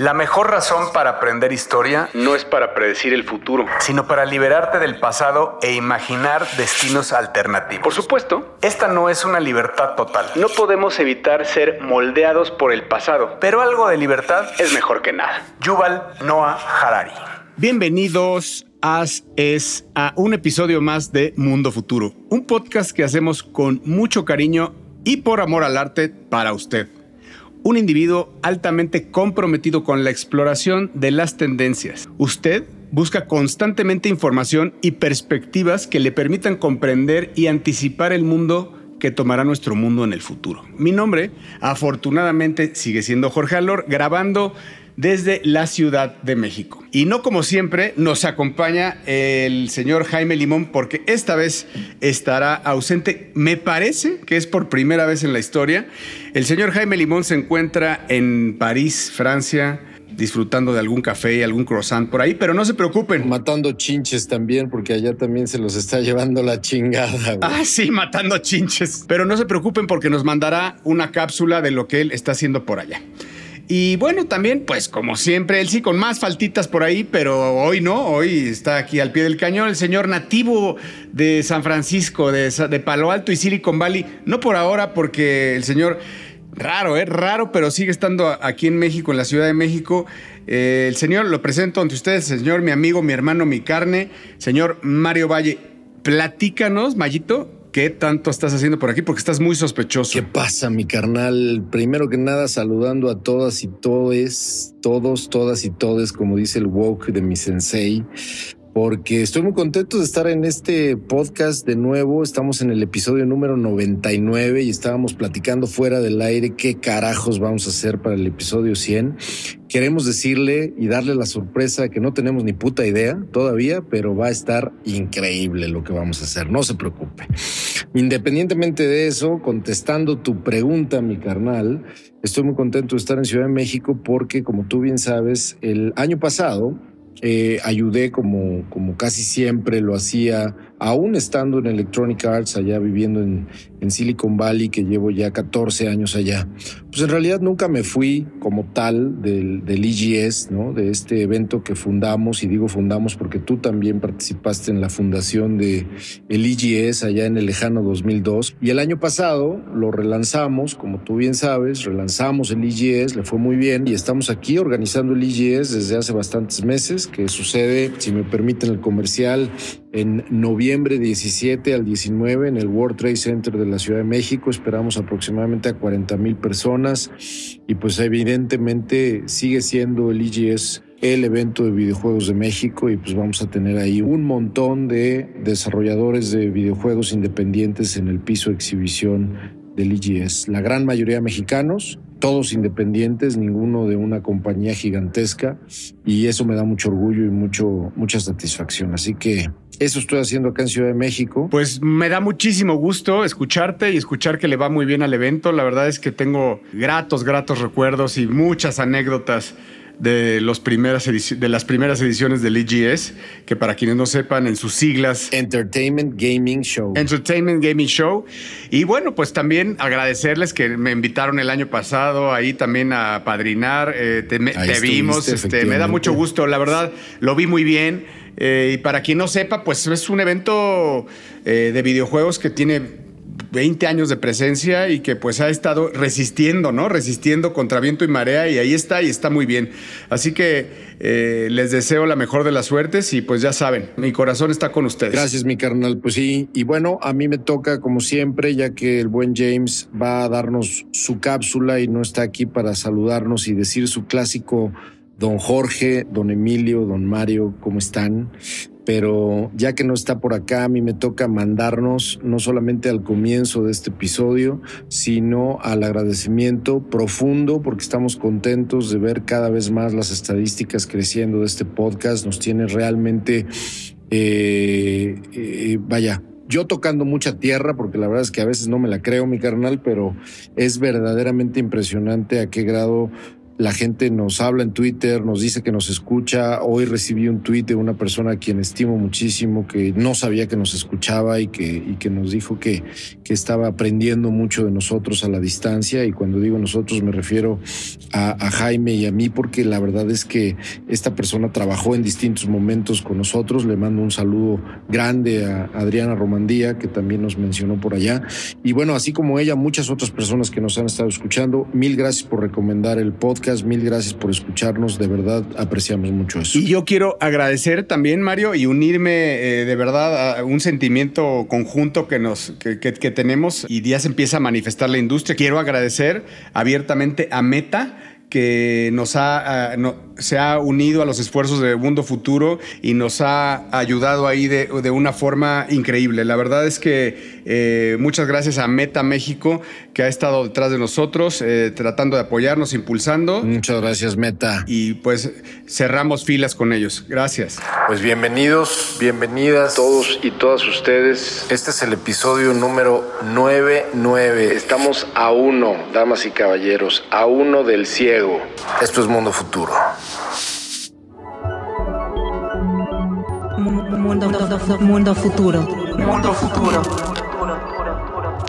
La mejor razón para aprender historia no es para predecir el futuro, sino para liberarte del pasado e imaginar destinos alternativos. Por supuesto, esta no es una libertad total. No podemos evitar ser moldeados por el pasado, pero algo de libertad es mejor que nada. Yuval Noah Harari. Bienvenidos a, es a un episodio más de Mundo Futuro, un podcast que hacemos con mucho cariño y por amor al arte para usted un individuo altamente comprometido con la exploración de las tendencias. Usted busca constantemente información y perspectivas que le permitan comprender y anticipar el mundo que tomará nuestro mundo en el futuro. Mi nombre, afortunadamente, sigue siendo Jorge Alor, grabando desde la Ciudad de México. Y no como siempre, nos acompaña el señor Jaime Limón porque esta vez estará ausente. Me parece que es por primera vez en la historia. El señor Jaime Limón se encuentra en París, Francia, disfrutando de algún café y algún croissant por ahí, pero no se preocupen. Matando chinches también, porque allá también se los está llevando la chingada. Ah, sí, matando chinches. Pero no se preocupen porque nos mandará una cápsula de lo que él está haciendo por allá. Y bueno, también, pues como siempre, él sí con más faltitas por ahí, pero hoy no, hoy está aquí al pie del cañón el señor nativo de San Francisco, de, Palo Alto y Silicon Valley. No por ahora, porque el señor, raro, ¿eh? Raro, pero sigue estando aquí en México, en la Ciudad de México. Eh, el señor, lo presento ante ustedes, señor, mi amigo, mi hermano, mi carne, señor Mario Valle. Platícanos, Mayito, ¿Qué tanto estás haciendo por aquí? Porque estás muy sospechoso. ¿Qué pasa, mi carnal? Primero que nada, saludando a todas y todes, todos, todas y todes, como dice el woke de mi sensei porque estoy muy contento de estar en este podcast de nuevo. Estamos en el episodio número 99 y estábamos platicando fuera del aire qué carajos vamos a hacer para el episodio 100. Queremos decirle y darle la sorpresa que no tenemos ni puta idea todavía, pero va a estar increíble lo que vamos a hacer. No se preocupe. Independientemente de eso, contestando tu pregunta, mi carnal, estoy muy contento de estar en Ciudad de México porque, como tú bien sabes, el año pasado eh, ayudé como, como casi siempre lo hacía aún estando en Electronic Arts, allá viviendo en, Silicon Valley, que llevo ya 14 años allá, pues en realidad nunca me fui como tal del, del EGS, ¿no? de este evento que fundamos, y digo fundamos porque tú también participaste en la fundación de el EGS allá en el lejano 2002. Y el año pasado lo relanzamos, como tú bien sabes, relanzamos el EGS, le fue muy bien, y estamos aquí organizando el EGS desde hace bastantes meses, que sucede, si me permiten el comercial, en noviembre 17 al 19 en el World Trade Center de la Ciudad de México. Esperamos aproximadamente a 40 mil personas y pues evidentemente sigue siendo el EGS el evento de videojuegos de México y pues vamos a tener ahí un montón de desarrolladores de videojuegos independientes en el piso de exhibición del EGS. La gran mayoría mexicanos, todos independientes, ninguno de una compañía gigantesca y eso me da mucho orgullo y mucho, mucha satisfacción. Así que eso estoy haciendo acá en Ciudad de México. Pues me da muchísimo gusto escucharte y escuchar que le va muy bien al evento. La verdad es que tengo gratos, gratos recuerdos y muchas anécdotas de, los primeras de las primeras ediciones del EGS, que para quienes no sepan, en sus siglas... Entertainment Gaming Show. Entertainment Gaming Show. Y bueno, pues también agradecerles que me invitaron el año pasado ahí también a padrinar. Eh, te, vimos, este, me da mucho gusto, la verdad, lo vi muy bien. Eh, y para quien no sepa, pues es un evento eh, de videojuegos que tiene 20 años de presencia y que pues ha estado resistiendo, ¿no? Resistiendo contra viento y marea y ahí está y está muy bien. Así que eh, les deseo la mejor de las suertes y pues ya saben, mi corazón está con ustedes. Gracias, mi carnal. Pues sí, y bueno, a mí me toca como siempre, ya que el buen James va a darnos su cápsula y no está aquí para saludarnos y decir su clásico don Jorge, don Emilio, don Mario, ¿cómo están? pero ya que no está por acá, a mí me toca mandarnos no solamente al comienzo de este episodio, sino al agradecimiento profundo porque estamos contentos de ver cada vez más las estadísticas creciendo de este podcast. Nos tiene realmente, eh, eh, vaya, yo tocando mucha tierra, porque la verdad es que a veces no me la creo, mi carnal, pero es verdaderamente impresionante a qué grado la gente nos habla en Twitter, nos dice que nos escucha. Hoy recibí un tweet de una persona a quien estimo muchísimo, que no sabía que nos escuchaba y que, nos dijo que, que estaba aprendiendo mucho de nosotros a la distancia. Y cuando digo nosotros me refiero a, a Jaime y a mí, porque la verdad es que esta persona trabajó en distintos momentos con nosotros. Le mando un saludo grande a Adriana Romandía, que también nos mencionó por allá. Y bueno, así como ella, muchas otras personas que nos han estado escuchando. Mil gracias por recomendar el podcast, mil gracias por escucharnos, de verdad apreciamos mucho eso. Y yo quiero agradecer también, Mario, y unirme eh, de verdad a un sentimiento conjunto que, nos, que, tenemos y ya se empieza a manifestar la industria. Quiero agradecer abiertamente a Meta que nos ha, uh, no, se ha unido a los esfuerzos de Mundo Futuro y nos ha ayudado ahí de, de una forma increíble. La verdad es que eh, muchas gracias a Meta México que ha estado detrás de nosotros, eh, tratando de apoyarnos, impulsando. Muchas gracias, Meta. Y pues cerramos filas con ellos. Gracias. Pues bienvenidos, bienvenidas todos y todas ustedes. Este es el episodio número 99. Estamos a uno, damas y caballeros, a uno del ciego. Esto es Mundo Futuro. Mundo, mundo futuro. Mundo futuro.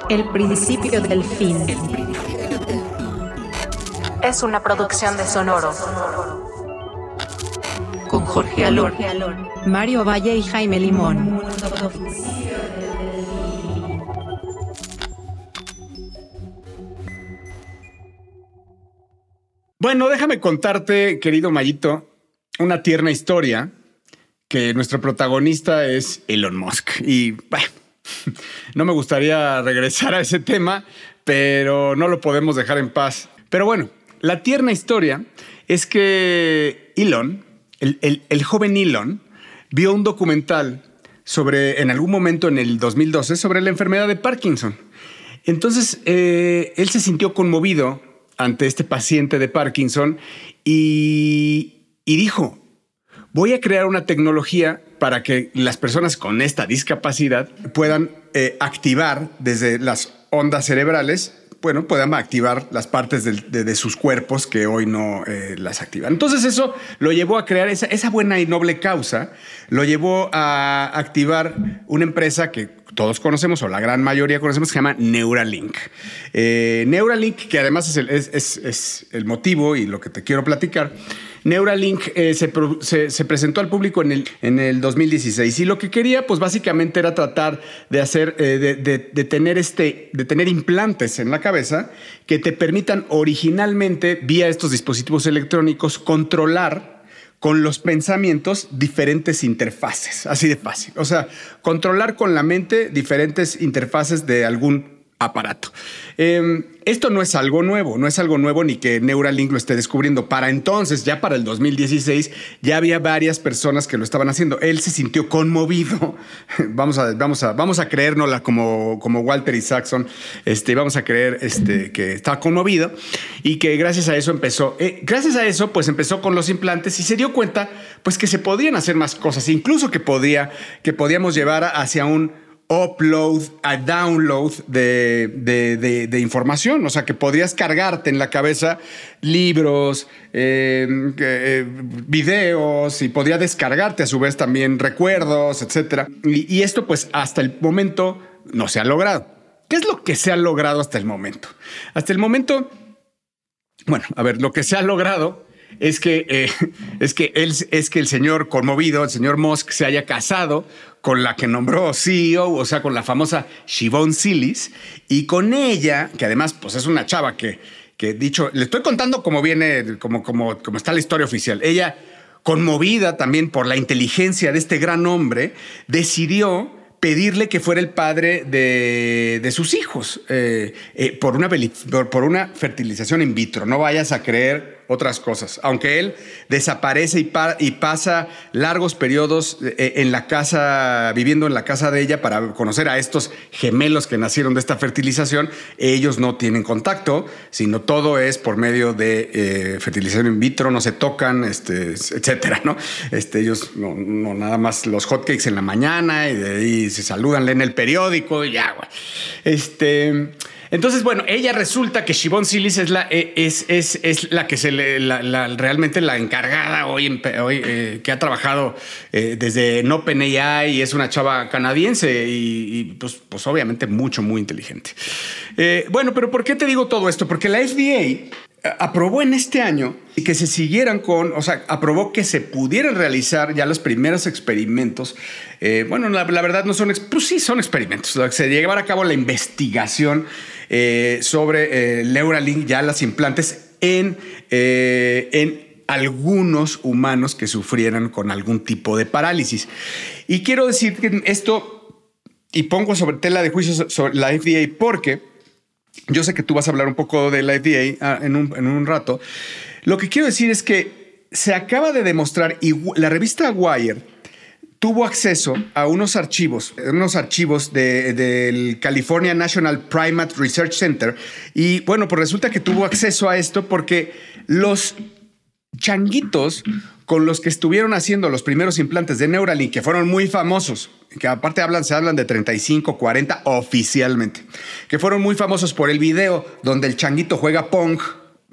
El principio del fin. Es una producción de Sonoro. Con Jorge Alor, Mario Valle y Jaime Limón. Bueno, déjame contarte, querido Mayito, una tierna historia que nuestro protagonista es Elon Musk. Y no me gustaría regresar a ese tema, pero no lo podemos dejar en paz. Pero bueno, la tierna historia es que Elon, el, el, el joven Elon, vio un documental sobre, en algún momento en el 2012, sobre la enfermedad de Parkinson. Entonces, eh, él se sintió conmovido ante este paciente de Parkinson y, y dijo, voy a crear una tecnología para que las personas con esta discapacidad puedan eh, activar desde las ondas cerebrales, bueno, puedan activar las partes de, sus cuerpos que hoy no eh, las activan. Entonces eso lo llevó a crear esa, buena y noble causa, lo llevó a activar una empresa que todos conocemos, o la gran mayoría conocemos, que se llama Neuralink. Eh, Neuralink, que además es el, motivo y lo que te quiero platicar. Neuralink eh, se, se, se, presentó al público en el, en el 2016 y lo que quería, pues básicamente era tratar de hacer, eh, de, tener este, de tener implantes en la cabeza que te permitan originalmente, vía estos dispositivos electrónicos, controlar con los pensamientos diferentes interfaces, así de fácil. O sea, controlar con la mente diferentes interfaces de algún aparato. Eh, esto no es algo nuevo, no es algo nuevo ni que Neuralink lo esté descubriendo. Para entonces, ya para el 2016, ya había varias personas que lo estaban haciendo. Él se sintió conmovido. Vamos a, vamos a, vamos a creérnosla como, como Walter y Saxon. Este, vamos a creer este, que estaba conmovido y que gracias a eso empezó. Eh, gracias a eso, pues empezó con los implantes y se dio cuenta, pues que se podían hacer más cosas, incluso que podía, que podíamos llevar hacia un upload a download de, de, de, información. O sea, que podrías cargarte en la cabeza libros, eh, eh, videos y podría descargarte a su vez también recuerdos, etc. Y esto pues hasta el momento no se ha logrado. ¿Qué es lo que se ha logrado hasta el momento? Hasta el momento, bueno, a ver, lo que se ha logrado es que, eh, es, que él, es que el señor conmovido, el señor Musk, se haya casado con la que nombró CEO, o sea, con la famosa Shivon Silis, y con ella, que además pues es una chava que, que dicho, le estoy contando cómo viene, como, como, como está la historia oficial. Ella, conmovida también por la inteligencia de este gran hombre, decidió pedirle que fuera el padre de, de sus hijos eh, eh, por, una, por, por una fertilización in vitro. No vayas a creer otras cosas. Aunque él desaparece y, pa y pasa largos periodos eh, en la casa, viviendo en la casa de ella para conocer a estos gemelos que nacieron de esta fertilización, ellos no tienen contacto, sino todo es por medio de eh, fertilización in vitro, no se tocan, este, etcétera, ¿no? Este, ellos no, no, nada más los hotcakes en la mañana y de ahí se saludan, leen el periódico y ya, Este. Entonces, bueno, ella resulta que Shivon Silis es la, eh, es, es, es la que se le, la, realmente la encargada hoy, en, hoy eh, que ha trabajado eh, desde OpenAI y es una chava canadiense y, pues, pues obviamente mucho, muy inteligente. Bueno, pero ¿por qué te digo todo esto? Porque la FDA aprobó en este año que se siguieran con, o sea, aprobó que se pudieran realizar ya los primeros experimentos. Bueno, la, la, verdad no son, pues sí son experimentos. Se llevara a cabo la investigación eh, sobre eh, Neuralink, ya las implantes en, eh, en algunos humanos que sufrieran con algún tipo de parálisis. Y quiero decir que esto, y pongo sobre tela de juicio sobre la FDA porque yo sé que tú vas a hablar un poco de la FDA ah, en un, en un rato. Lo que quiero decir es que se acaba de demostrar y la revista Wire tuvo acceso a unos archivos, unos archivos del de, California National Primate Research Center. Y bueno, pues resulta que tuvo acceso a esto porque los changuitos con los que estuvieron haciendo los primeros implantes de Neuralink, que fueron muy famosos, que aparte hablan, se hablan de 35, 40 oficialmente, que fueron muy famosos por el video donde el changuito juega Pong.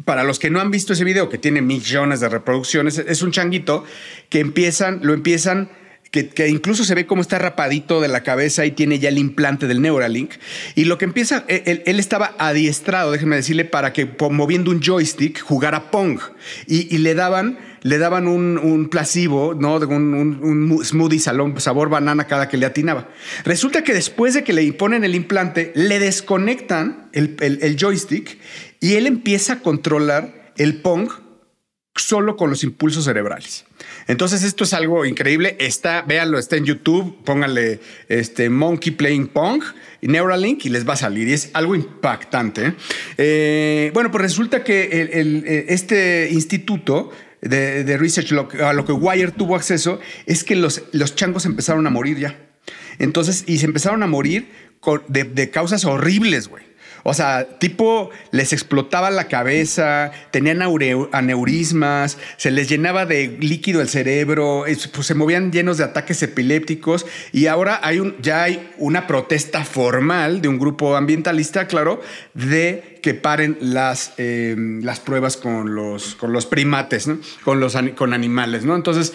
Para los que no han visto ese video, que tiene millones de reproducciones, es un changuito que empiezan, lo empiezan que, incluso se ve cómo está rapadito de la cabeza y tiene ya el implante del Neuralink. Y lo que empieza, él, él estaba adiestrado, déjenme decirle, para que moviendo un joystick jugara Pong. Y, le daban, le daban un, un placebo, ¿no? Un, un, smoothie salón, sabor banana cada que le atinaba. Resulta que después de que le imponen el implante, le desconectan el, el, el joystick y él empieza a controlar el Pong solo con los impulsos cerebrales. Entonces esto es algo increíble. Está, véanlo, está en YouTube. Pónganle este Monkey Playing Pong Neuralink y les va a salir. Y es algo impactante. Eh, bueno, pues resulta que el, este instituto de, research, lo, a lo que Wire tuvo acceso, es que los, los changos empezaron a morir ya. Entonces, y se empezaron a morir de, de causas horribles, güey. O sea, tipo, les explotaba la cabeza, tenían aneurismas, se les llenaba de líquido el cerebro, pues se movían llenos de ataques epilépticos y ahora hay ya hay una protesta formal de un grupo ambientalista, claro, de que paren las, las pruebas con los, primates, con, los, con animales. ¿no? Entonces,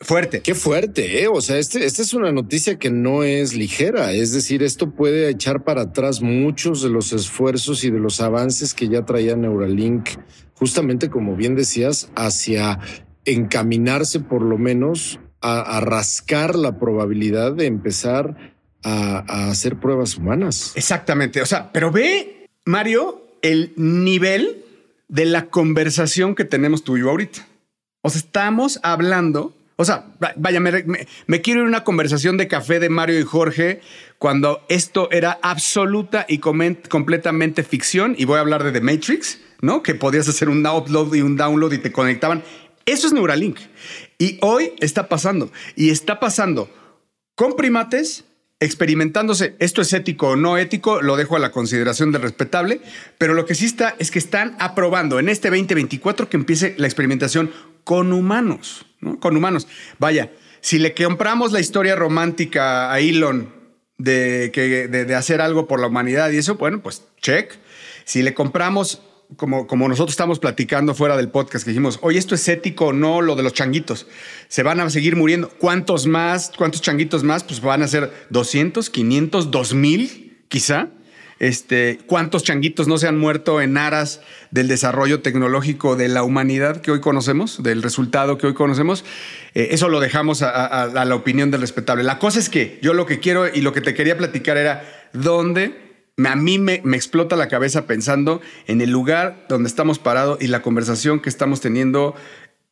fuerte. Qué fuerte, ¿eh? O sea, este, esta es una noticia que no es ligera. Es decir, esto puede echar para atrás muchos de los esfuerzos y de los avances que ya traía Neuralink, justamente como bien decías, hacia encaminarse por lo menos a, a rascar la probabilidad de empezar a, a hacer pruebas humanas. Exactamente. O sea, pero ve, Mario, el nivel de la conversación que tenemos tú y yo ahorita. O sea, estamos hablando o sea, vaya, me, quiero ir a una conversación de café de Mario y Jorge cuando esto era absoluta y completamente ficción. Y voy a hablar de The Matrix, ¿no? Que podías hacer un upload y un download y te conectaban. Eso es Neuralink. Y hoy está pasando. Y está pasando con primates experimentándose. Esto es ético o no ético, lo dejo a la consideración del respetable, pero lo que sí está es que están aprobando en este 2024 que empiece la experimentación con humanos, Con humanos. Vaya, si le compramos la historia romántica a Elon de, que, de hacer algo por la humanidad y eso, bueno, pues check. Si le compramos como, como nosotros estamos platicando fuera del podcast, que dijimos, oye, esto es ético o no, lo de los changuitos. Se van a seguir muriendo. ¿Cuántos más? ¿Cuántos changuitos más? Pues van a ser 200, 500, 2000, quizá. Este, ¿Cuántos changuitos no se han muerto en aras del desarrollo tecnológico de la humanidad que hoy conocemos, del resultado que hoy conocemos? Eh, eso lo dejamos a, la opinión del respetable. La cosa es que yo lo que quiero y lo que te quería platicar era dónde a mí me, me, explota la cabeza pensando en el lugar donde estamos parados y la conversación que estamos teniendo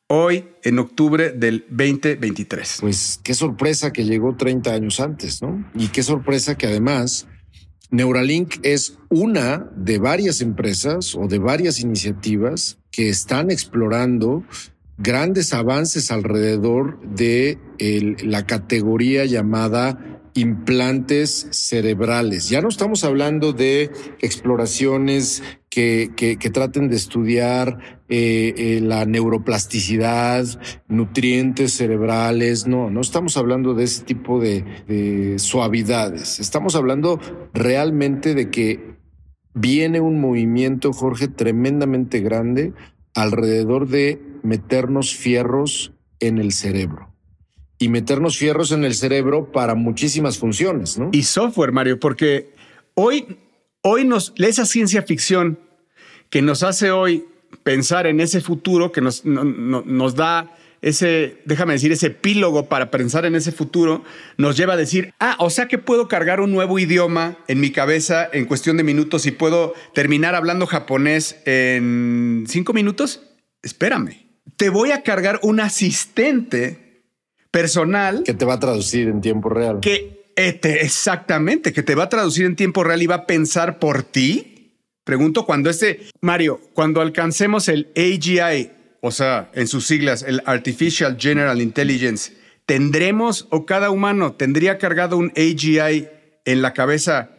hoy en octubre del 2023. Pues qué sorpresa que llegó 30 años antes, ¿no? Y qué sorpresa que además Neuralink es una de varias empresas o de varias iniciativas que están explorando grandes avances alrededor de la categoría llamada implantes cerebrales. Ya no estamos hablando de exploraciones que, que, traten de estudiar eh, eh, la neuroplasticidad, nutrientes cerebrales. No, no estamos hablando de ese tipo de suavidades. Estamos hablando realmente de que viene un movimiento, Jorge, tremendamente grande alrededor de meternos fierros en el cerebro. Y meternos fierros en el cerebro para muchísimas funciones, ¿no? Y software, Mario, porque hoy, hoy nos, esa ciencia ficción que nos hace hoy pensar en ese futuro, que nos, nos da ese, déjame decir, ese epílogo para pensar en ese futuro, nos lleva a decir, ah, o sea que puedo cargar un nuevo idioma en mi cabeza en cuestión de minutos y puedo terminar hablando japonés en cinco minutos. Espérame, te voy a cargar un asistente personal. Que te va a traducir en tiempo real. Que este, exactamente, que te va a traducir en tiempo real y va a pensar por ti. Pregunto cuando este, Mario, cuando alcancemos el AGI o sea, en sus siglas, el Artificial General Intelligence, ¿tendremos o cada humano tendría cargado un AGI en la cabeza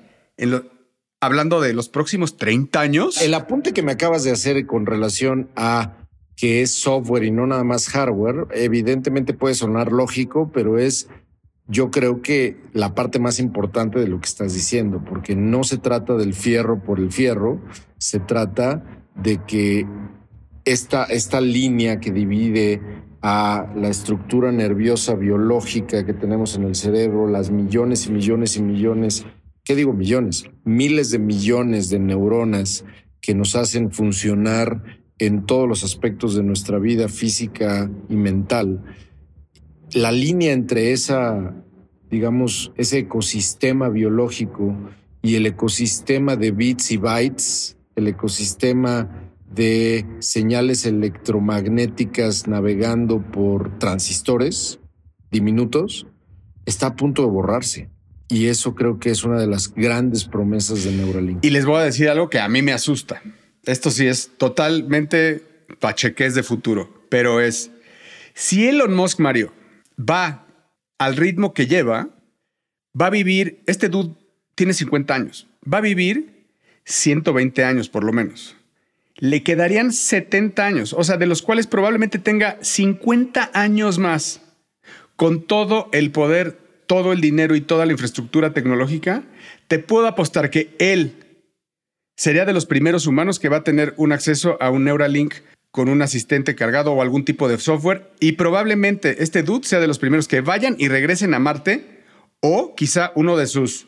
hablando de los próximos 30 años? El apunte que me acabas de hacer con relación a que es software y no nada más hardware, evidentemente puede sonar lógico, pero es yo creo que la parte más importante de lo que estás diciendo, porque no se trata del fierro por el fierro, se trata de que esta, esta línea que divide a la estructura nerviosa biológica que tenemos en el cerebro, las millones y millones y millones, ¿qué digo millones? Miles de millones de neuronas que nos hacen funcionar en todos los aspectos de nuestra vida física y mental. La línea entre esa, digamos, ese ecosistema biológico y el ecosistema de bits y bytes, el ecosistema de señales electromagnéticas navegando por transistores diminutos está a punto de borrarse. Y eso creo que es una de las grandes promesas de Neuralink. Y les voy a decir algo que a mí me asusta. Esto sí es totalmente pacheques de futuro, pero es si Elon Musk, Mario, va al ritmo que lleva, va a vivir, este dude tiene 50 años, va a vivir 120 años por lo menos. Le quedarían 70 años, o sea, de los cuales probablemente tenga 50 años más, con todo el poder, todo el dinero y toda la infraestructura tecnológica, te puedo apostar que él sería de los primeros humanos que va a tener un acceso a un Neuralink con un asistente cargado o algún tipo de software y probablemente este dude sea de los primeros que vayan y regresen a Marte o quizá uno de sus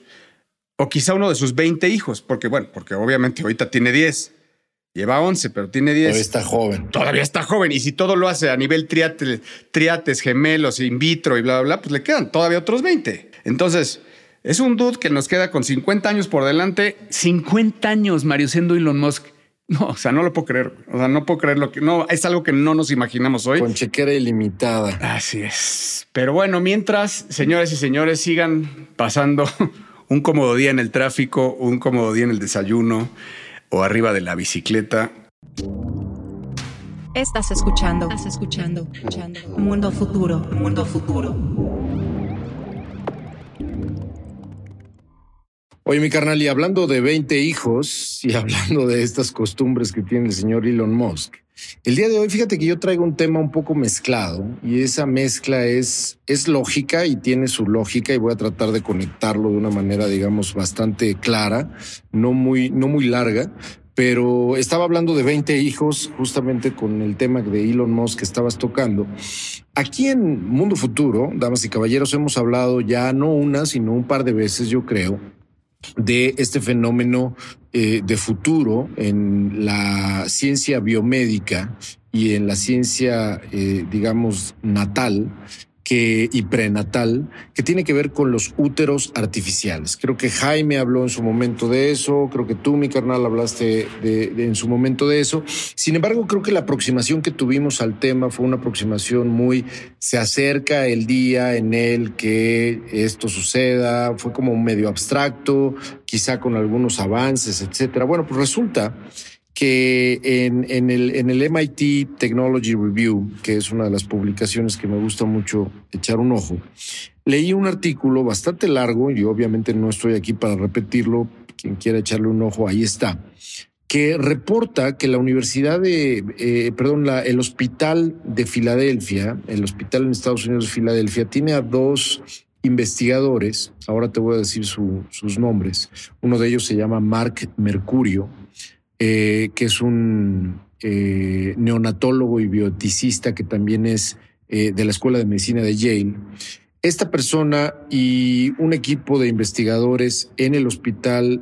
o quizá uno de sus 20 hijos, porque bueno, porque obviamente ahorita tiene 10 Lleva 11, pero tiene 10. Todavía está joven. Todavía está joven. Y si todo lo hace a nivel triates, triates gemelos, in vitro y bla, bla, bla, pues le quedan todavía otros 20. Entonces, es un dude que nos queda con 50 años por delante. 50 años, Mario, siendo Elon Musk. No, o sea, no lo puedo creer. O sea, no puedo creer lo que no es algo que no nos imaginamos hoy. Con chequera ilimitada. Así es. Pero bueno, mientras, señores y señores, sigan pasando un cómodo día en el tráfico, un cómodo día en el desayuno o arriba de la bicicleta. Estás escuchando, estás escuchando, escuchando. Mundo futuro, mundo futuro. Oye, mi carnal, y hablando de 20 hijos y hablando de estas costumbres que tiene el señor Elon Musk, el día de hoy, fíjate que yo traigo un tema un poco mezclado y esa mezcla es, es lógica y tiene su lógica y voy a tratar de conectarlo de una manera, digamos, bastante clara, no muy, no muy larga, pero estaba hablando de 20 hijos justamente con el tema de Elon Musk que estabas tocando. Aquí en Mundo Futuro, damas y caballeros, hemos hablado ya no una, sino un par de veces, yo creo, de este fenómeno eh, de futuro en la ciencia biomédica y en la ciencia, eh, digamos, natal, que, y prenatal que tiene que ver con los úteros artificiales. Creo que Jaime habló en su momento de eso, creo que tú, mi carnal, hablaste en su momento de eso. Sin embargo, creo que la aproximación que tuvimos al tema fue una aproximación muy, se acerca el día en el que esto suceda, fue como medio abstracto, quizá con algunos avances, etcétera. Bueno, pues resulta que en, el, en el MIT Technology Review, que es una de las publicaciones que me gusta mucho echar un ojo, leí un artículo bastante largo y obviamente no estoy aquí para repetirlo, quien quiera echarle un ojo, ahí está, que reporta que la Universidad de, eh, perdón, el Hospital de Filadelfia, el hospital en Estados Unidos de Filadelfia, tiene a dos investigadores, ahora te voy a decir sus nombres, uno de ellos se llama Mark Mercurio, eh, que es un eh, neonatólogo y bioticista que también es eh, de la Escuela de Medicina de Yale. Esta persona y un equipo de investigadores en el hospital,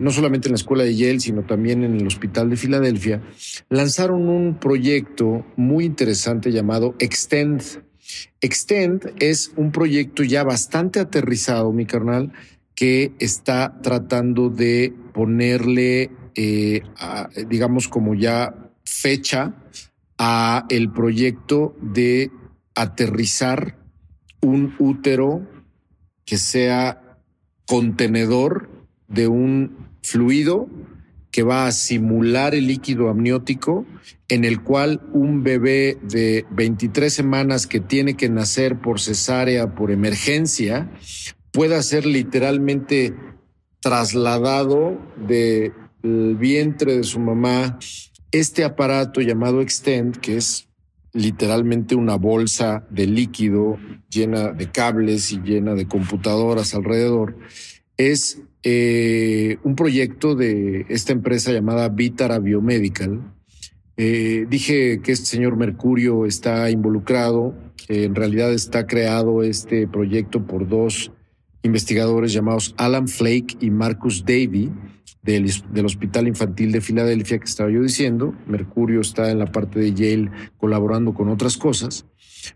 no solamente en la escuela de Yale, sino también en el hospital de Filadelfia, lanzaron un proyecto muy interesante llamado Extend Extend es un proyecto ya bastante aterrizado, mi carnal, que está tratando de ponerle, eh, digamos, como ya fecha a el proyecto de aterrizar un útero que sea contenedor de un fluido que va a simular el líquido amniótico en el cual un bebé de 23 semanas que tiene que nacer por cesárea, por emergencia, pueda ser literalmente trasladado del vientre de su mamá. Este aparato llamado Extend, que es literalmente una bolsa de líquido llena de cables y llena de computadoras alrededor, es eh, un proyecto de esta empresa llamada Vitara Biomedical. Eh, dije que este señor Mercurio está involucrado. en realidad está creado este proyecto por dos investigadores llamados Alan Flake y Marcus Davy del, del, Hospital Infantil de Filadelfia que estaba yo diciendo. Mercurio está en la parte de Yale colaborando con otras cosas.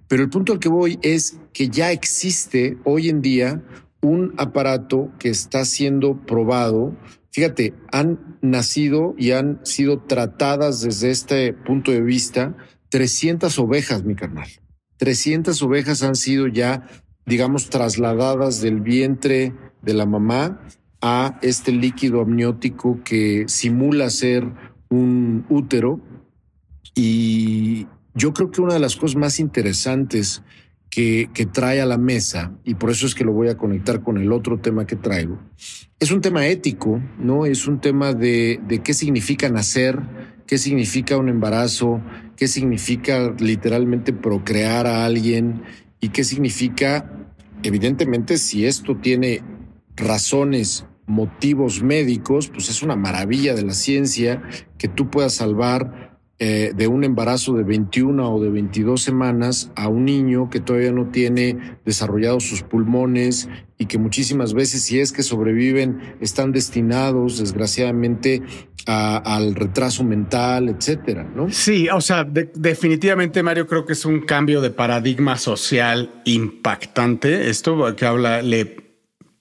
Pero el punto al que voy es que ya existe hoy en día un aparato que está siendo probado. Fíjate, han nacido y han sido tratadas desde este punto de vista 300 ovejas, mi carnal. 300 ovejas han sido ya, digamos, trasladadas del vientre de la mamá a este líquido amniótico que simula ser un útero. Y yo creo que una de las cosas más interesantes que, trae a la mesa, y por eso es que lo voy a conectar con el otro tema que traigo, es un tema ético, ¿no? Es un tema de, de qué significa nacer, qué significa un embarazo, qué significa literalmente procrear a alguien y qué significa, evidentemente, si esto tiene razones, motivos médicos, pues es una maravilla de la ciencia que tú puedas salvar eh, de un embarazo de 21 o de 22 semanas a un niño que todavía no tiene desarrollados sus pulmones y que muchísimas veces, si es que sobreviven, están destinados, desgraciadamente, al retraso mental, etcétera, ¿no? Sí, o sea, definitivamente, Mario, creo que es un cambio de paradigma social impactante. Esto que habla, le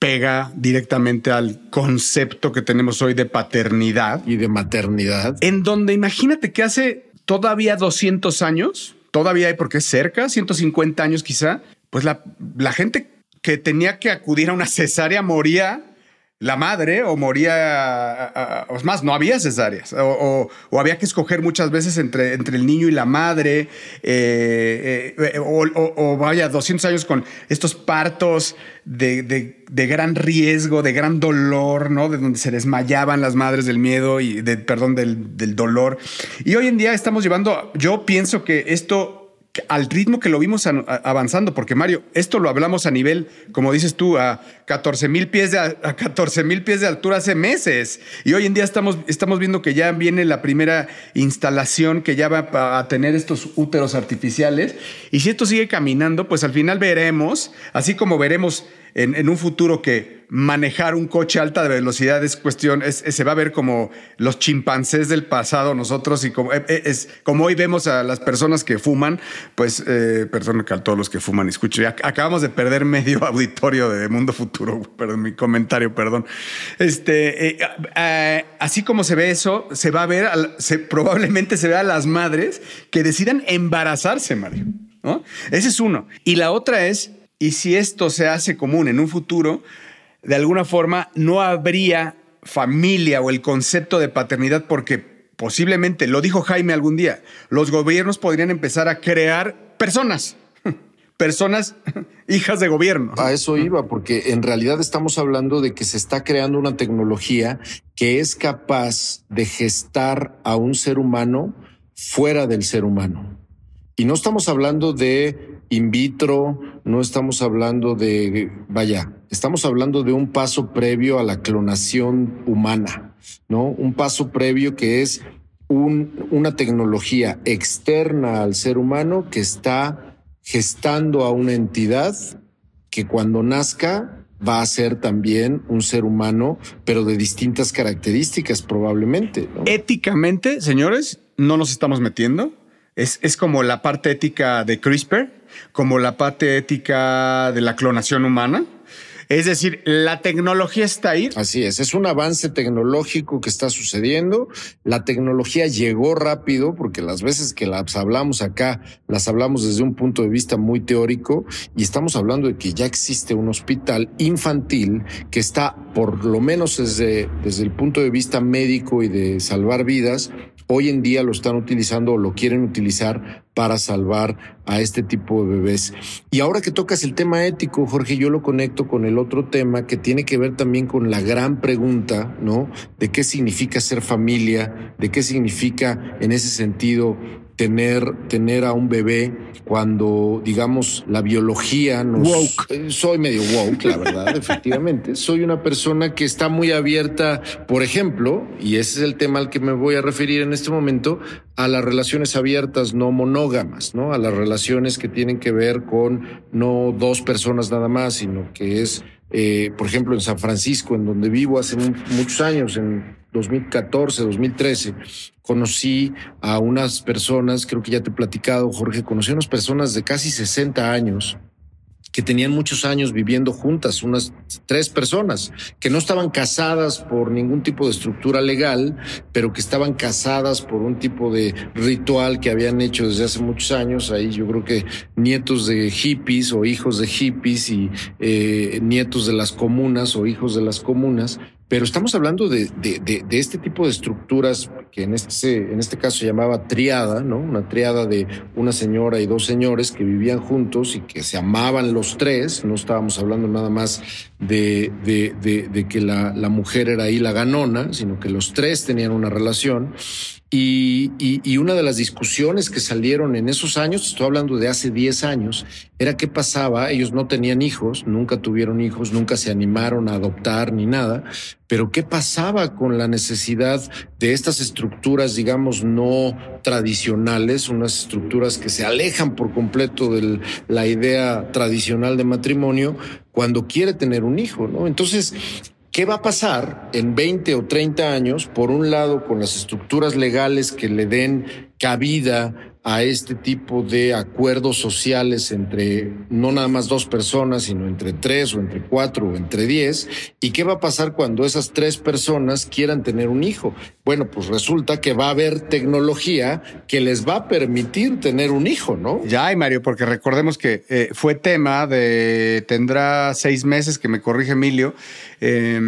pega directamente al concepto que tenemos hoy de paternidad. Y de maternidad. En donde imagínate que hace todavía 200 años, todavía hay porque es cerca, 150 años quizá, pues la, la gente que tenía que acudir a una cesárea moría la madre o moría, o más, no había cesáreas, o, había que escoger muchas veces entre, entre el niño y la madre, eh, eh, o, vaya, 200 años con estos partos de, gran riesgo, de gran dolor, ¿no? De donde se desmayaban las madres del miedo y, de, perdón, del, del dolor. Y hoy en día estamos llevando, yo pienso que esto al ritmo que lo vimos avanzando, porque Mario, esto lo hablamos a nivel, como dices tú, a 14 mil pies de a 14 mil pies de altura hace meses. Y hoy en día estamos, estamos viendo que ya viene la primera instalación que ya va a tener estos úteros artificiales. Y si esto sigue caminando, pues al final veremos, así como veremos en, un futuro que manejar un coche a alta velocidad es cuestión, es, se va a ver como los chimpancés del pasado nosotros y como, eh, eh, hoy vemos a las personas que fuman, pues, eh, perdón que a todos los que fuman, escucho, acabamos de perder medio auditorio de Mundo Futuro, perdón, mi comentario, perdón. Este, así como se ve eso, se va a ver, probablemente se vea a las madres que decidan embarazarse, Mario. ¿no? Ese es uno. Y la otra es y si esto se hace común en un futuro, de alguna forma no habría familia o el concepto de paternidad porque posiblemente, lo dijo Jaime algún día, los gobiernos podrían empezar a crear personas, personas hijas de gobierno. A eso iba, porque en realidad estamos hablando de que se está creando una tecnología que es capaz de gestar a un ser humano fuera del ser humano. Y no estamos hablando de in vitro, no estamos hablando de, vaya, estamos hablando de un paso previo a la clonación humana, ¿no? Un paso previo que es una tecnología externa al ser humano que está gestando a una entidad que cuando nazca va a ser también un ser humano, pero de distintas características probablemente. Éticamente, señores, no nos estamos metiendo. Es, es como la parte ética de CRISPR, como la parte ética de la clonación humana. Es decir, la tecnología está ahí. Así es, es un avance tecnológico que está sucediendo. La tecnología llegó rápido porque las veces que las hablamos acá, las hablamos desde un punto de vista muy teórico y estamos hablando de que ya existe un hospital infantil que está, por lo menos desde, desde el punto de vista médico y de salvar vidas, hoy en día lo están utilizando o lo quieren utilizar para salvar a este tipo de bebés. Y ahora que tocas el tema ético, Jorge, yo lo conecto con el otro tema que tiene que ver también con la gran pregunta, ¿no? De qué significa ser familia, de qué significa en ese sentido tener, tener a un bebé cuando, digamos, la biología nos... Woke. Eh, soy medio woke, la verdad, efectivamente. Soy una persona que está muy abierta, por ejemplo, y ese es el tema al que me voy a referir en este momento, a las relaciones abiertas no monógamas, ¿no? A las relaciones que tienen que ver con no dos personas nada más, sino que es, eh, por ejemplo, en San Francisco, en donde vivo hace muchos años, en 2014, 2013, conocí a unas personas, creo que ya te he platicado, Jorge, conocí a unas personas de casi 60 años que tenían muchos años viviendo juntas, unas tres personas, que no estaban casadas por ningún tipo de estructura legal, pero que estaban casadas por un tipo de ritual que habían hecho desde hace muchos años. Ahí yo creo que nietos de hippies o hijos de hippies y eh, nietos de las comunas o hijos de las comunas pero estamos hablando de, de, de, este tipo de estructuras que en este, en este caso llamaba triada, ¿no? Una triada de una señora y dos señores que vivían juntos y que se amaban los tres. No estábamos hablando nada más de, de que la, la mujer era ahí la ganona, sino que los tres tenían una relación. Y, una de las discusiones que salieron en esos años, estoy hablando de hace 10 años, era qué pasaba. Ellos no tenían hijos, nunca tuvieron hijos, nunca se animaron a adoptar ni nada, pero qué pasaba con la necesidad de estas estructuras, digamos, no tradicionales, unas estructuras que se alejan por completo de la idea tradicional de matrimonio cuando quiere tener un hijo, ¿no? Entonces, ¿Qué va a pasar en 20 o 30 años, por un lado, con las estructuras legales que le den cabida a este tipo de acuerdos sociales entre no nada más dos personas, sino entre tres o entre cuatro o entre diez. ¿Y qué va a pasar cuando esas tres personas quieran tener un hijo? Bueno, pues resulta que va a haber tecnología que les va a permitir tener un hijo, ¿no? Ya, y Mario, porque recordemos que eh, fue tema de, tendrá seis meses que me corrige Emilio. Eh,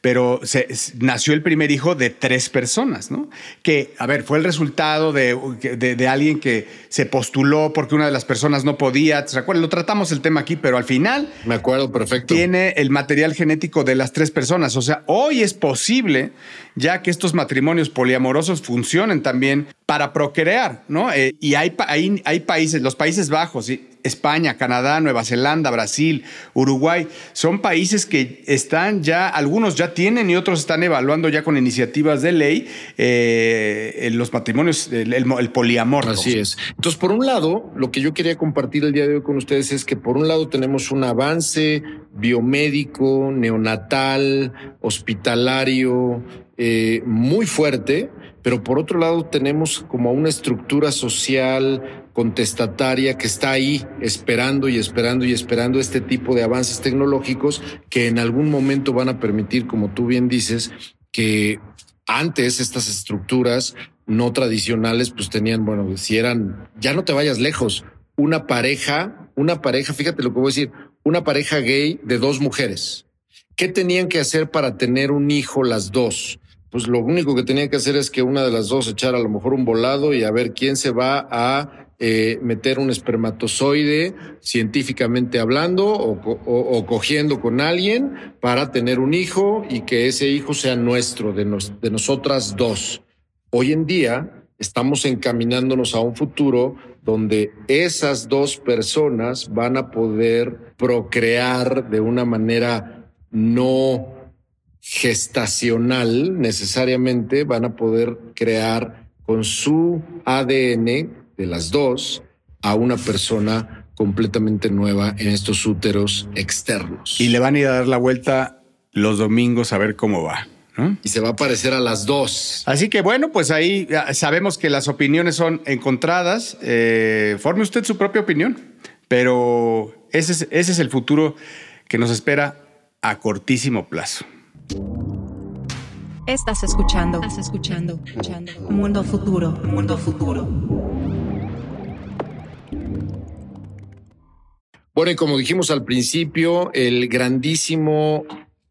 pero se, nació el primer hijo de tres personas, ¿no? Que, a ver, fue el resultado de, de, alguien que se postuló porque una de las personas no podía. ¿Se acuerdan? Lo tratamos el tema aquí, pero al final. Me acuerdo perfecto. Tiene el material genético de las tres personas. O sea, hoy es posible ya que estos matrimonios poliamorosos funcionen también para procrear, ¿no? Eh, y hay, países, los Países Bajos. España, Canadá, Nueva Zelanda, Brasil, Uruguay, son países que están ya, algunos ya tienen y otros están evaluando ya con iniciativas de ley eh, los matrimonios, el, el, poliamor. Así es. Entonces, por un lado, lo que yo quería compartir el día de hoy con ustedes es que por un lado tenemos un avance biomédico, neonatal, hospitalario, eh, muy fuerte, pero por otro lado tenemos como una estructura social contestataria que está ahí esperando y esperando y esperando este tipo de avances tecnológicos que en algún momento van a permitir, como tú bien dices, que antes estas estructuras no tradicionales pues tenían, bueno, si eran, ya no te vayas lejos, una pareja, una pareja, fíjate lo que voy a decir, una pareja gay de dos mujeres. ¿Qué tenían que hacer para tener un hijo las dos? Pues lo único que tenía que hacer es que una de las dos echara a lo mejor un volado y a ver quién se va a eh, meter un espermatozoide científicamente hablando o, cogiendo con alguien para tener un hijo y que ese hijo sea nuestro, de, de nosotras dos. Hoy en día estamos encaminándonos a un futuro donde esas dos personas van a poder procrear de una manera no gestacional necesariamente, van a poder crear con su ADN de las dos a una persona completamente nueva en estos úteros externos. Y le van a ir a dar la vuelta los domingos a ver cómo va. Y se va a parecer a las dos. Así que bueno, pues ahí sabemos que las opiniones son encontradas. Eh, forme usted su propia opinión, pero ese es, ese es el futuro que nos espera a cortísimo plazo. Estás escuchando, estás escuchando, escuchando. Mundo futuro, mundo futuro. Bueno, y como dijimos al principio, el grandísimo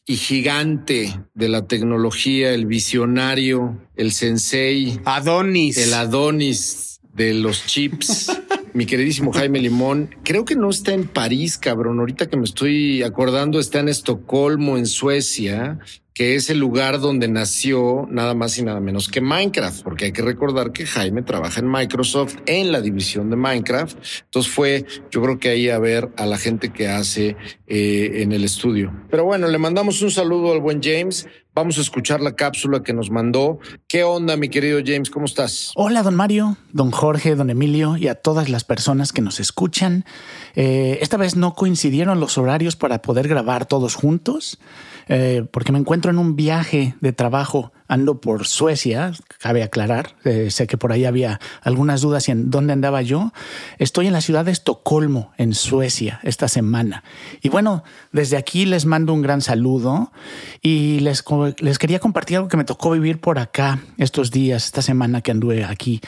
y gigante de la tecnología, el visionario, el sensei. Adonis. El Adonis de los chips. mi queridísimo Jaime Limón, creo que no está en París, cabrón. Ahorita que me estoy acordando, está en Estocolmo, en Suecia que es el lugar donde nació nada más y nada menos que Minecraft, porque hay que recordar que Jaime trabaja en Microsoft en la división de Minecraft. Entonces fue, yo creo que ahí a ver a la gente que hace eh, en el estudio. Pero bueno, le mandamos un saludo al buen James. Vamos a escuchar la cápsula que nos mandó. ¿Qué onda, mi querido James? ¿Cómo estás? Hola, don Mario, don Jorge, don Emilio y a todas las personas que nos escuchan. Eh, esta vez no coincidieron los horarios para poder grabar todos juntos. Eh, porque me encuentro en un viaje de trabajo, ando por Suecia, cabe aclarar, eh, sé que por ahí había algunas dudas en dónde andaba yo. Estoy en la ciudad de Estocolmo, en Suecia, esta semana. Y bueno, desde aquí les mando un gran saludo y les, les quería compartir algo que me tocó vivir por acá estos días, esta semana que anduve aquí.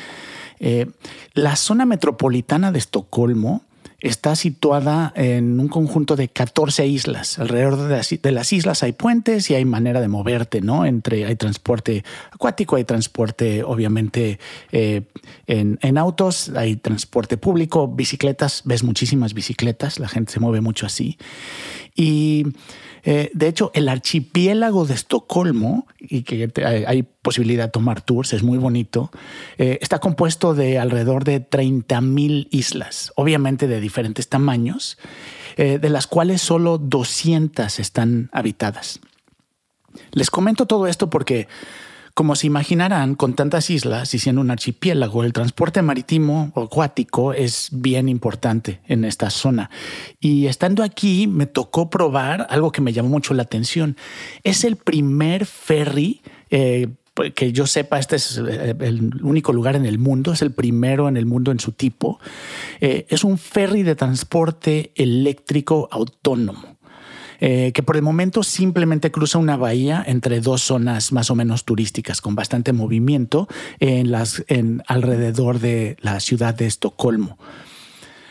Eh, la zona metropolitana de Estocolmo está situada en un conjunto de 14 islas. Alrededor de las, islas hay puentes y hay manera de moverte, ¿no? Entre hay transporte acuático, hay transporte, obviamente, eh, en, en, autos, hay transporte público, bicicletas, ves muchísimas bicicletas, la gente se mueve mucho así. Y eh, de hecho, el archipiélago de Estocolmo, y que hay posibilidad de tomar tours, es muy bonito, eh, está compuesto de alrededor de 30.000 islas, obviamente de diferentes tamaños, eh, de las cuales solo 200 están habitadas. Les comento todo esto porque como se imaginarán, con tantas islas y siendo un archipiélago, el transporte marítimo o acuático es bien importante en esta zona. Y estando aquí, me tocó probar algo que me llamó mucho la atención. Es el primer ferry. Eh, que yo sepa, este es eh, el único lugar en el mundo, es el primero en el mundo en su tipo. Eh, es un ferry de transporte eléctrico autónomo. Eh, que por el momento simplemente cruza una bahía entre dos zonas más o menos turísticas con bastante movimiento en las, en, alrededor de la ciudad de Estocolmo.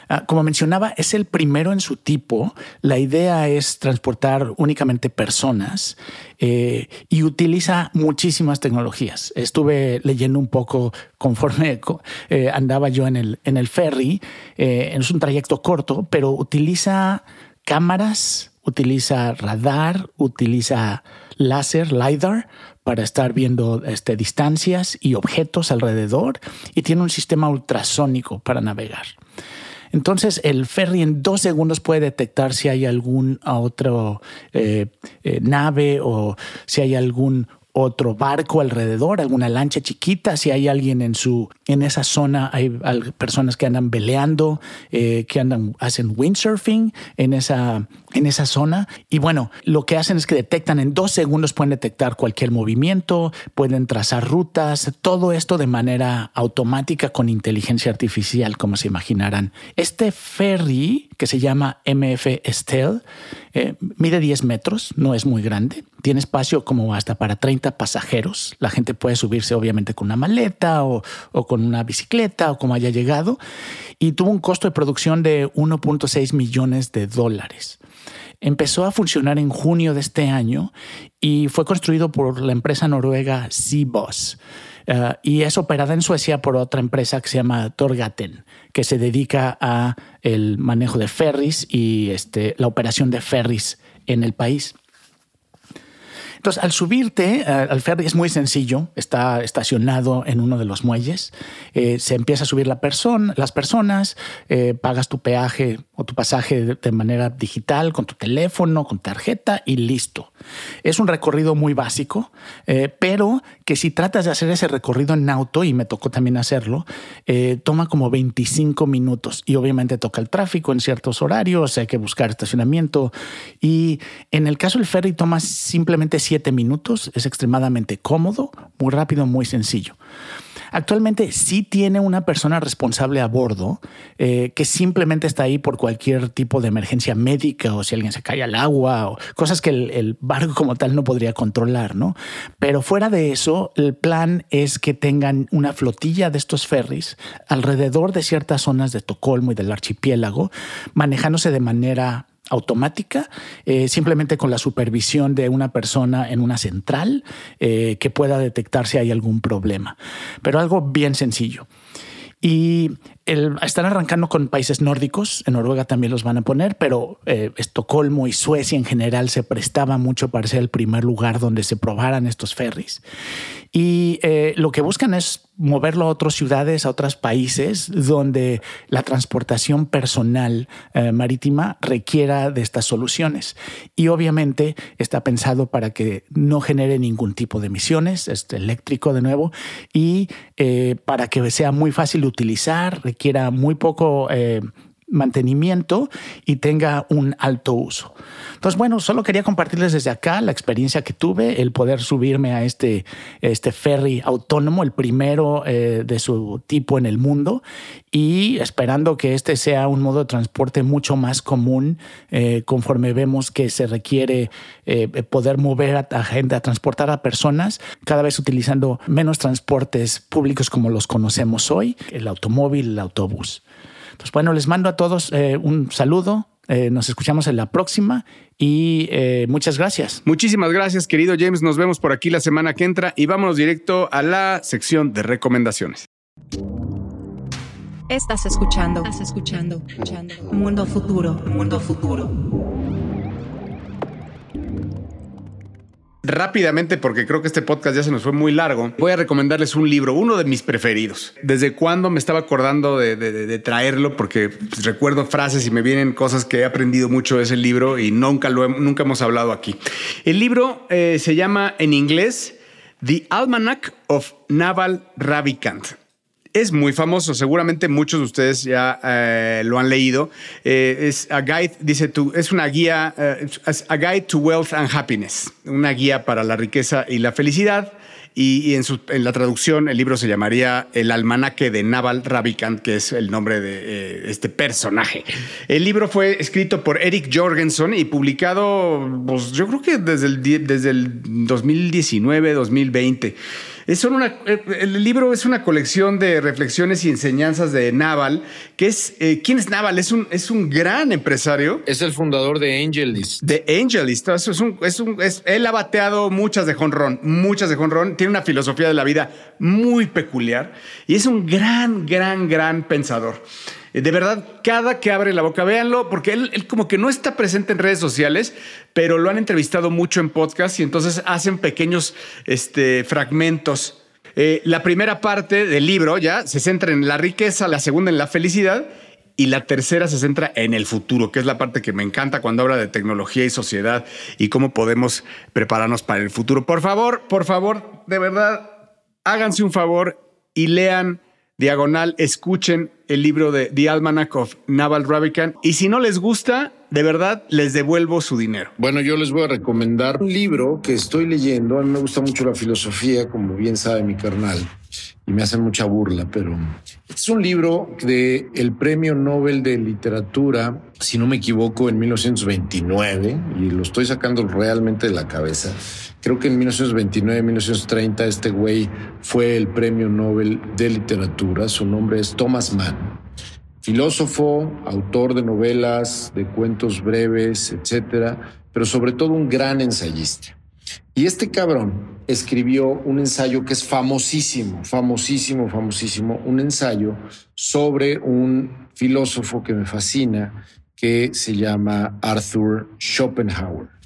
Ah, como mencionaba, es el primero en su tipo. La idea es transportar únicamente personas eh, y utiliza muchísimas tecnologías. Estuve leyendo un poco conforme eh, andaba yo en el, en el ferry. es un trayecto corto, pero utiliza cámaras utiliza radar, utiliza láser, LIDAR, para estar viendo este, distancias y objetos alrededor y tiene un sistema ultrasónico para navegar. Entonces el ferry en dos segundos puede detectar si hay algún otro eh, eh, nave o si hay algún otro barco alrededor, alguna lancha chiquita, si hay alguien en su en esa zona, hay, personas que andan veleando, eh, que andan hacen windsurfing en esa en esa zona y bueno, lo que hacen es que detectan en dos segundos pueden detectar cualquier movimiento, pueden trazar rutas, todo esto de manera automática con inteligencia artificial, como se imaginarán. Este ferry que se llama MF Estel eh, mide 10 metros, no es muy grande, tiene espacio como hasta para 30 pasajeros. La gente puede subirse obviamente con una maleta o, con una bicicleta o como haya llegado. Y tuvo un costo de producción de 1.6 millones de dólares. Empezó a funcionar en junio de este año y fue construido por la empresa noruega Seabus. Uh, y es operada en Suecia por otra empresa que se llama Torgaten, que se dedica a el manejo de ferries y este, la operación de ferries en el país. Entonces, al subirte eh, al ferry es muy sencillo. Está estacionado en uno de los muelles. Eh, se empieza a subir la persona, las personas, eh, pagas tu peaje o tu pasaje de, manera digital con tu teléfono, con tarjeta y listo. Es un recorrido muy básico, pero que si tratas de hacer ese recorrido en auto, y me tocó también hacerlo, toma como 25 minutos y obviamente toca el tráfico en ciertos horarios, hay que buscar estacionamiento y en el caso del ferry toma simplemente minutos, es extremadamente cómodo, muy rápido, muy sencillo. Actualmente sí tiene una persona responsable a bordo eh, que simplemente está ahí por cualquier tipo de emergencia médica o si alguien se cae al agua o cosas que el, el, barco como tal no podría controlar, ¿no? Pero fuera de eso, el plan es que tengan una flotilla de estos ferries alrededor de ciertas zonas de Estocolmo y del archipiélago, manejándose de manera automática, eh, simplemente con la supervisión de una persona en una central eh, que pueda detectar si hay algún problema. Pero algo bien sencillo. Y están arrancando con países nórdicos, en Noruega también los van a poner, pero eh, Estocolmo y Suecia en general se prestaba mucho para ser el primer lugar donde se probaran estos ferries. Y eh, lo que buscan es moverlo a otras ciudades, a otros países donde la transportación personal eh, marítima requiera de estas soluciones. Y obviamente está pensado para que no genere ningún tipo de emisiones, este eléctrico de nuevo, y eh, para que sea muy fácil de utilizar, requiera muy poco mantenimiento y tenga un alto uso. Entonces, bueno, solo quería compartirles desde acá la experiencia que tuve, el poder subirme a este, este ferry autónomo, el primero eh, de su tipo en el mundo, y esperando que este sea un modo de transporte mucho más común eh, conforme vemos que se requiere eh, poder mover a, gente, a transportar a personas, cada vez utilizando menos transportes públicos como los conocemos hoy, el automóvil, el autobús. Pues bueno, les mando a todos eh, un saludo. Eh, nos escuchamos en la próxima y eh, muchas gracias. Muchísimas gracias, querido James. Nos vemos por aquí la semana que entra y vámonos directo a la sección de recomendaciones. Estás escuchando, estás escuchando, escuchando. Mundo futuro, mundo futuro. Rápidamente, porque creo que este podcast ya se nos fue muy largo, voy a recomendarles un libro, uno de mis preferidos. Desde cuando me estaba acordando de traerlo, porque pues, recuerdo frases y me vienen cosas que he aprendido mucho de ese libro y nunca, lo, nunca hemos hablado aquí. El libro eh, se llama en inglés The Almanac of Naval Ravikant. Es muy famoso, seguramente muchos de ustedes ya eh, lo han leído. Eh, es a guide, dice es una guía, eh, a guide to wealth and happiness, una guía para la riqueza y la felicidad. Y, en, la traducción el libro se llamaría El almanaque de Naval Ravikant, que es el nombre de este personaje. El libro fue escrito por Eric Jorgensen y publicado, pues yo creo que desde el, desde el 2019, 2020. Es una, el libro es una colección de reflexiones y enseñanzas de Naval, que es, eh, ¿quién es Naval? Es un, es un gran empresario. Es el fundador de Angelist. De Angelist. Es un, es un, es, él ha bateado muchas de jonrón, muchas de jonrón. Tiene una filosofía de la vida muy peculiar y es un gran, gran, gran pensador. De verdad, cada que abre la boca, véanlo, porque él, él, como que no está presente en redes sociales, pero lo han entrevistado mucho en podcast y entonces hacen pequeños este, fragmentos. Eh, la primera parte del libro ya se centra en la riqueza, la segunda en la felicidad y la tercera se centra en el futuro, que es la parte que me encanta cuando habla de tecnología y sociedad y cómo podemos prepararnos para el futuro. Por favor, por favor, de verdad, háganse un favor y lean diagonal, escuchen el libro de The Almanac of Naval Ravikant. Y si no les gusta, de verdad, les devuelvo su dinero. Bueno, yo les voy a recomendar un libro que estoy leyendo. A mí me gusta mucho la filosofía, como bien sabe mi carnal, y me hacen mucha burla, pero es un libro de el Premio Nobel de Literatura, si no me equivoco, en 1929, y lo estoy sacando realmente de la cabeza. Creo que en 1929, 1930 este güey fue el Premio Nobel de Literatura. Su nombre es Thomas Mann. Filósofo, autor de novelas, de cuentos breves, etcétera, pero sobre todo un gran ensayista. Y este cabrón escribió un ensayo que es famosísimo, famosísimo, famosísimo, un ensayo sobre un filósofo que me fascina, que se llama Arthur Schopenhauer.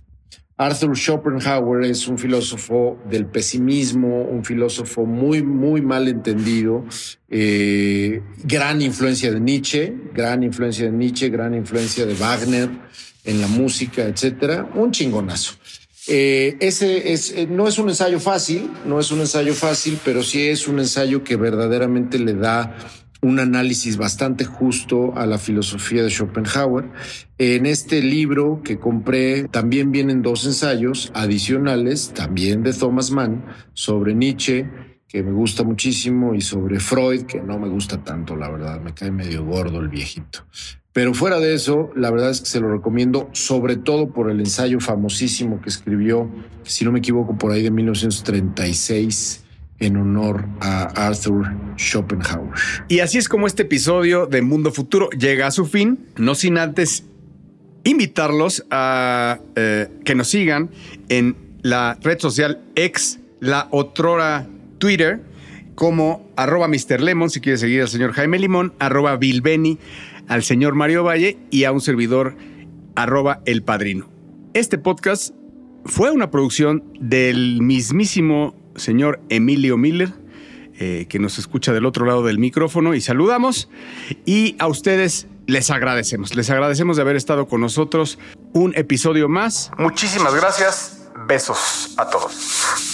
Arthur Schopenhauer es un filósofo del pesimismo, un filósofo muy, muy mal entendido, eh, gran influencia de Nietzsche, gran influencia de Nietzsche, gran influencia de Wagner en la música, etcétera, un chingonazo. Eh, ese es, eh, no es un ensayo fácil, no es un ensayo fácil, pero sí es un ensayo que verdaderamente le da un análisis bastante justo a la filosofía de Schopenhauer. En este libro que compré también vienen dos ensayos adicionales, también de Thomas Mann, sobre Nietzsche, que me gusta muchísimo, y sobre Freud, que no me gusta tanto, la verdad, me cae medio gordo el viejito. Pero fuera de eso, la verdad es que se lo recomiendo, sobre todo por el ensayo famosísimo que escribió, si no me equivoco, por ahí de 1936 en honor a Arthur Schopenhauer. Y así es como este episodio de Mundo Futuro llega a su fin, no sin antes invitarlos a eh, que nos sigan en la red social ex, la otrora Twitter, como arroba Mr. Lemon, si quiere seguir al señor Jaime Limón, arroba Bilbeni, al señor Mario Valle y a un servidor arroba El Padrino. Este podcast fue una producción del mismísimo señor Emilio Miller, eh, que nos escucha del otro lado del micrófono y saludamos. Y a ustedes les agradecemos, les agradecemos de haber estado con nosotros un episodio más. Muchísimas gracias. Besos a todos.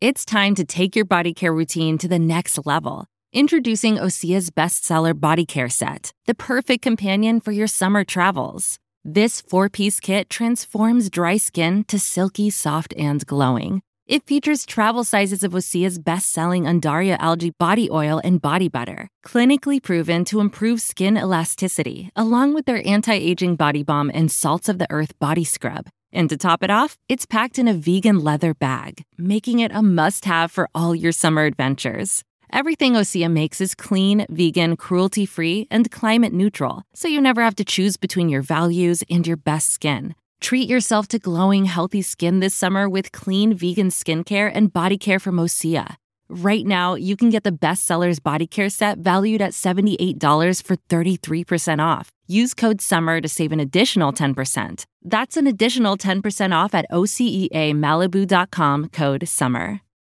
It's time to take your body care routine to the next level. Introducing Osea's bestseller body care set, the perfect companion for your summer travels. This four piece kit transforms dry skin to silky, soft, and glowing. It features travel sizes of Osea's best selling Undaria algae body oil and body butter, clinically proven to improve skin elasticity, along with their anti aging body balm and salts of the earth body scrub. And to top it off, it's packed in a vegan leather bag, making it a must have for all your summer adventures. Everything Osea makes is clean, vegan, cruelty free, and climate neutral, so you never have to choose between your values and your best skin. Treat yourself to glowing, healthy skin this summer with clean vegan skincare and body care from Osea. Right now, you can get the bestsellers body care set valued at $78 for 33% off. Use code SUMMER to save an additional 10%. That's an additional 10% off at OCEAMalibu.com code SUMMER.